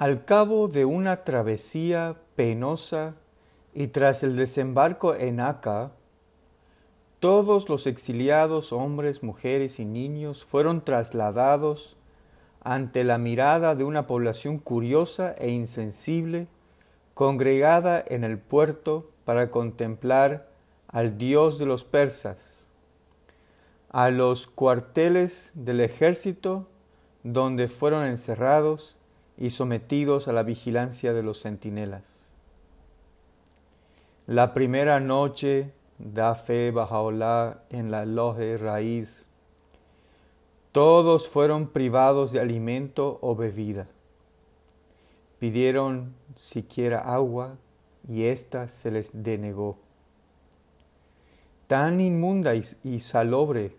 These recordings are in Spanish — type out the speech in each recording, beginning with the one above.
Al cabo de una travesía penosa y tras el desembarco en Aca, todos los exiliados hombres, mujeres y niños fueron trasladados ante la mirada de una población curiosa e insensible congregada en el puerto para contemplar al dios de los persas, a los cuarteles del ejército donde fueron encerrados y sometidos a la vigilancia de los centinelas. La primera noche da fe Bajaolá en la loje raíz. Todos fueron privados de alimento o bebida. Pidieron siquiera agua y ésta se les denegó. Tan inmunda y, salobre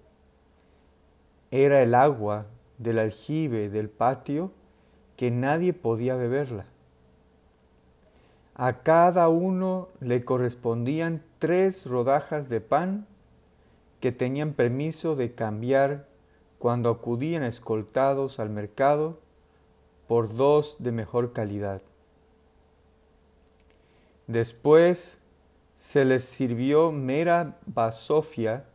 era el agua del aljibe del patio que nadie podía beberla. A cada uno le correspondían tres rodajas de pan que tenían permiso de cambiar cuando acudían escoltados al mercado por dos de mejor calidad. Después se les sirvió mera basofia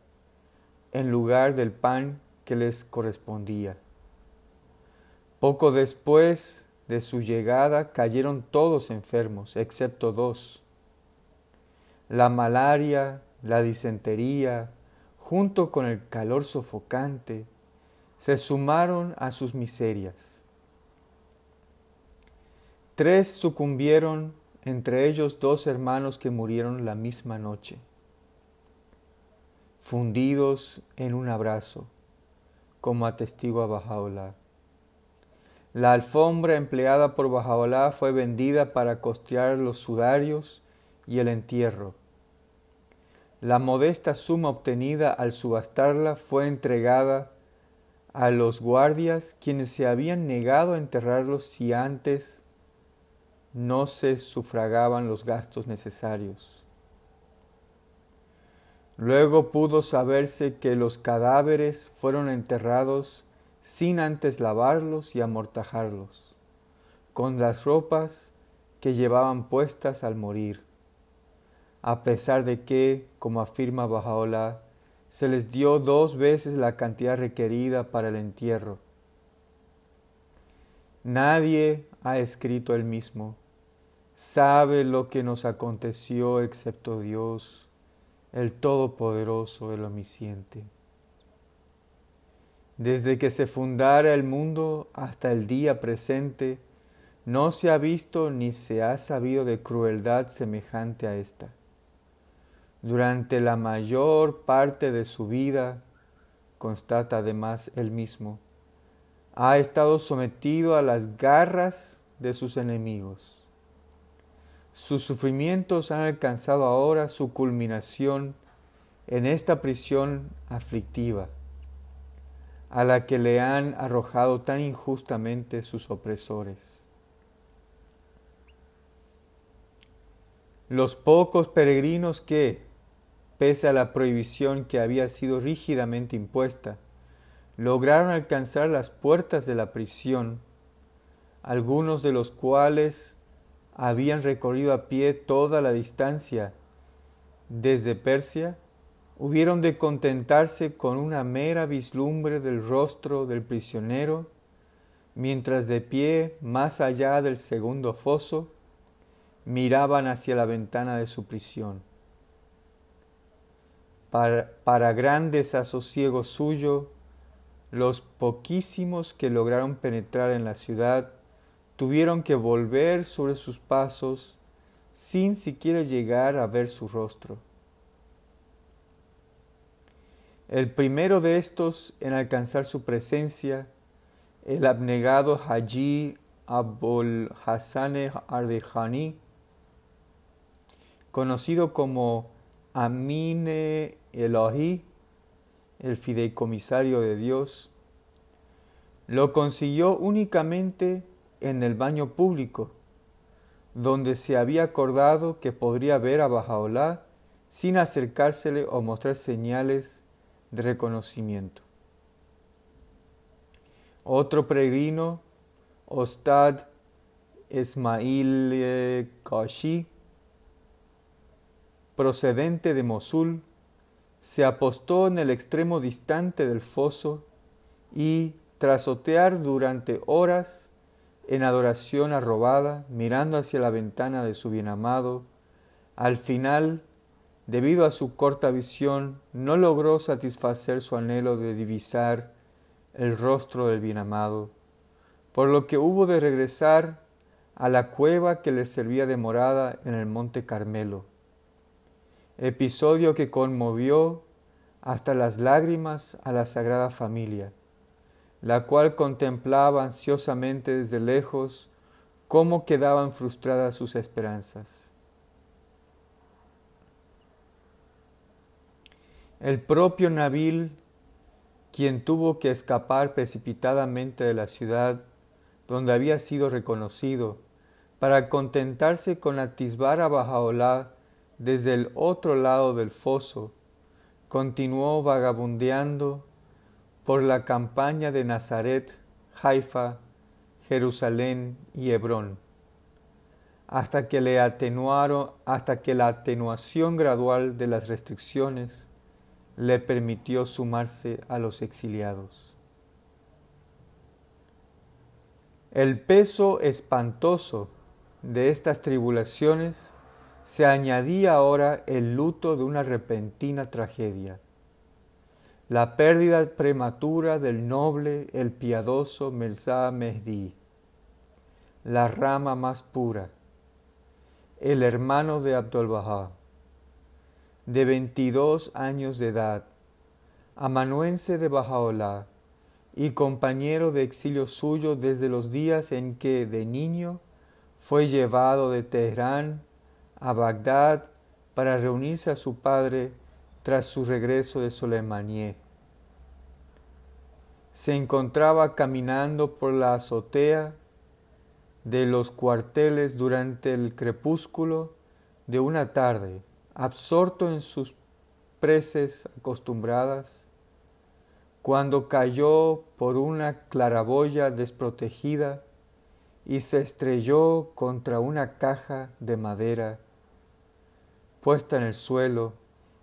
en lugar del pan que les correspondía. Poco después de su llegada cayeron todos enfermos, excepto dos. La malaria, la disentería, junto con el calor sofocante, se sumaron a sus miserias. Tres sucumbieron, entre ellos dos hermanos que murieron la misma noche, fundidos en un abrazo, como atestigua Bajaola. La alfombra empleada por Bajaola fue vendida para costear los sudarios y el entierro. La modesta suma obtenida al subastarla fue entregada a los guardias quienes se habían negado a enterrarlos si antes no se sufragaban los gastos necesarios. Luego pudo saberse que los cadáveres fueron enterrados sin antes lavarlos y amortajarlos, con las ropas que llevaban puestas al morir, a pesar de que, como afirma Bajaola, se les dio dos veces la cantidad requerida para el entierro. Nadie ha escrito el mismo, sabe lo que nos aconteció excepto Dios, el Todopoderoso, el Omnisciente. Desde que se fundara el mundo hasta el día presente, no se ha visto ni se ha sabido de crueldad semejante a esta. Durante la mayor parte de su vida, constata además él mismo, ha estado sometido a las garras de sus enemigos. Sus sufrimientos han alcanzado ahora su culminación en esta prisión aflictiva a la que le han arrojado tan injustamente sus opresores. Los pocos peregrinos que, pese a la prohibición que había sido rígidamente impuesta, lograron alcanzar las puertas de la prisión, algunos de los cuales habían recorrido a pie toda la distancia desde Persia, hubieron de contentarse con una mera vislumbre del rostro del prisionero, mientras de pie más allá del segundo foso miraban hacia la ventana de su prisión. Para, para gran desasosiego suyo, los poquísimos que lograron penetrar en la ciudad tuvieron que volver sobre sus pasos sin siquiera llegar a ver su rostro. El primero de estos en alcanzar su presencia, el abnegado Haji Abul Hassan Ardehani, conocido como Amine Elohi, el fideicomisario de Dios, lo consiguió únicamente en el baño público, donde se había acordado que podría ver a Bajaolá sin acercársele o mostrar señales de reconocimiento. Otro peregrino, Ostad Ismail Qashi, procedente de Mosul, se apostó en el extremo distante del foso y, tras otear durante horas en adoración arrobada, mirando hacia la ventana de su bienamado, al final, debido a su corta visión, no logró satisfacer su anhelo de divisar el rostro del bienamado, por lo que hubo de regresar a la cueva que le servía de morada en el monte Carmelo, episodio que conmovió hasta las lágrimas a la Sagrada Familia, la cual contemplaba ansiosamente desde lejos cómo quedaban frustradas sus esperanzas. El propio Nabil, quien tuvo que escapar precipitadamente de la ciudad donde había sido reconocido, para contentarse con atisbar a Bajaolá desde el otro lado del foso, continuó vagabundeando por la campaña de Nazaret, Haifa, Jerusalén y Hebrón, hasta que le atenuaron, hasta que la atenuación gradual de las restricciones le permitió sumarse a los exiliados. El peso espantoso de estas tribulaciones se añadía ahora el luto de una repentina tragedia, la pérdida prematura del noble, el piadoso Mirza Mehdi, la rama más pura, el hermano de Abdul Bahá, de 22 años de edad, amanuense de Bajaolá y compañero de exilio suyo desde los días en que de niño fue llevado de Teherán a Bagdad para reunirse a su padre tras su regreso de Soleimanié. Se encontraba caminando por la azotea de los cuarteles durante el crepúsculo de una tarde, absorto en sus preces acostumbradas, cuando cayó por una claraboya desprotegida y se estrelló contra una caja de madera puesta en el suelo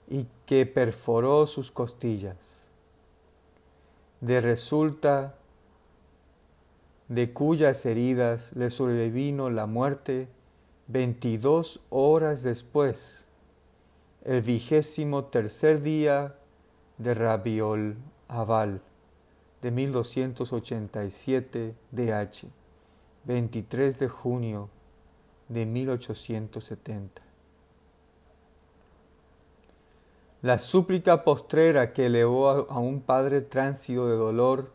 y que perforó sus costillas. De resulta de cuyas heridas le sobrevino la muerte veintidós horas después, el vigésimo tercer día de Rabiol Aval de 1287 DH, 23 de junio de 1870. La súplica postrera que elevó a un padre tránsito de dolor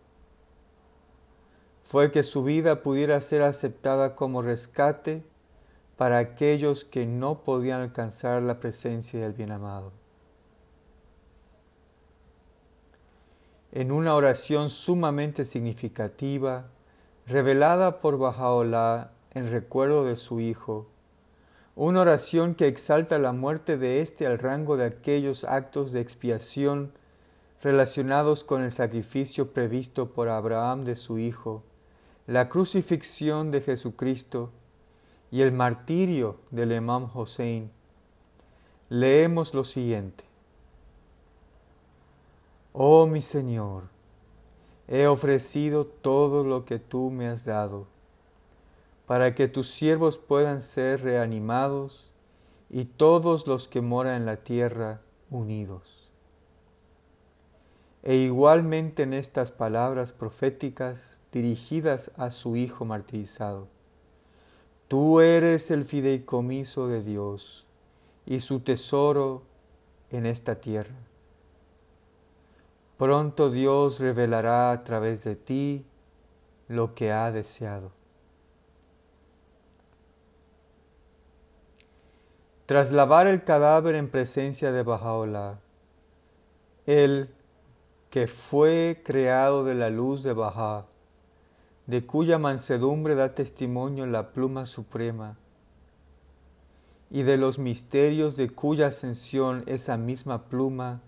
fue que su vida pudiera ser aceptada como rescate para aquellos que no podían alcanzar la presencia del bien amado. En una oración sumamente significativa, revelada por Bajaola en recuerdo de su hijo, una oración que exalta la muerte de éste al rango de aquellos actos de expiación relacionados con el sacrificio previsto por Abraham de su Hijo, la crucifixión de Jesucristo y el martirio del Imam Hossein, leemos lo siguiente. Oh mi Señor, he ofrecido todo lo que tú me has dado para que tus siervos puedan ser reanimados y todos los que moran en la tierra unidos. E igualmente en estas palabras proféticas dirigidas a su Hijo martirizado, tú eres el fideicomiso de Dios y su tesoro en esta tierra. Pronto Dios revelará a través de ti lo que ha deseado. Tras lavar el cadáver en presencia de Bajaola, el que fue creado de la luz de Baja, de cuya mansedumbre da testimonio la pluma suprema, y de los misterios de cuya ascensión esa misma pluma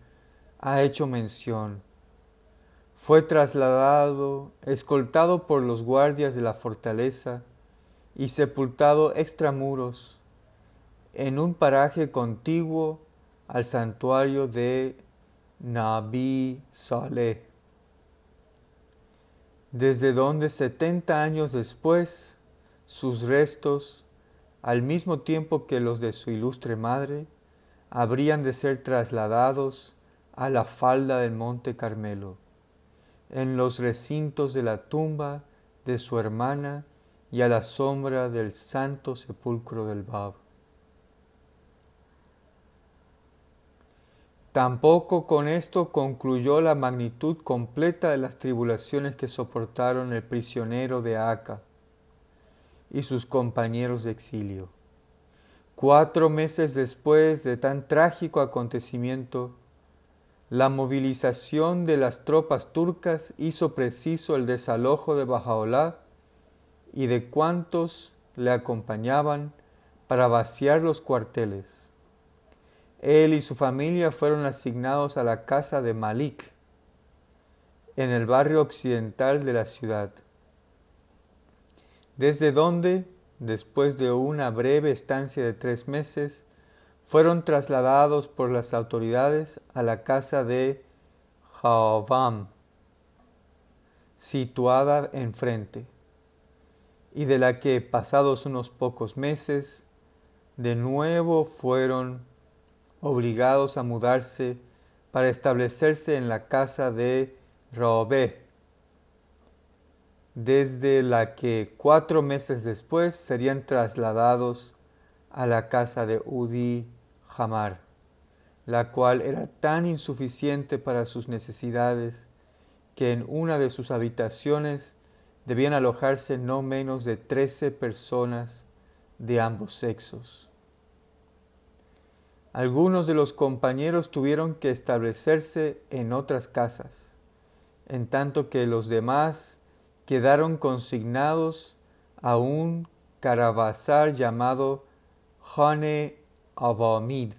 ha hecho mención, fue trasladado, escoltado por los guardias de la fortaleza, y sepultado extramuros en un paraje contiguo al santuario de Nabi Saleh, desde donde setenta años después sus restos, al mismo tiempo que los de su ilustre madre, habrían de ser trasladados a la falda del monte Carmelo, en los recintos de la tumba de su hermana y a la sombra del santo sepulcro del Bab. Tampoco con esto concluyó la magnitud completa de las tribulaciones que soportaron el prisionero de Aca y sus compañeros de exilio. Cuatro meses después de tan trágico acontecimiento, la movilización de las tropas turcas hizo preciso el desalojo de Bajaolá y de cuantos le acompañaban para vaciar los cuarteles. Él y su familia fueron asignados a la casa de Malik, en el barrio occidental de la ciudad, desde donde, después de una breve estancia de tres meses, fueron trasladados por las autoridades a la casa de Jaovam, situada enfrente y de la que pasados unos pocos meses de nuevo fueron obligados a mudarse para establecerse en la casa de Robé, desde la que cuatro meses después serían trasladados a la casa de Udi Hamar, la cual era tan insuficiente para sus necesidades que en una de sus habitaciones debían alojarse no menos de trece personas de ambos sexos. Algunos de los compañeros tuvieron que establecerse en otras casas, en tanto que los demás quedaron consignados a un caravasar llamado Hane Avamid,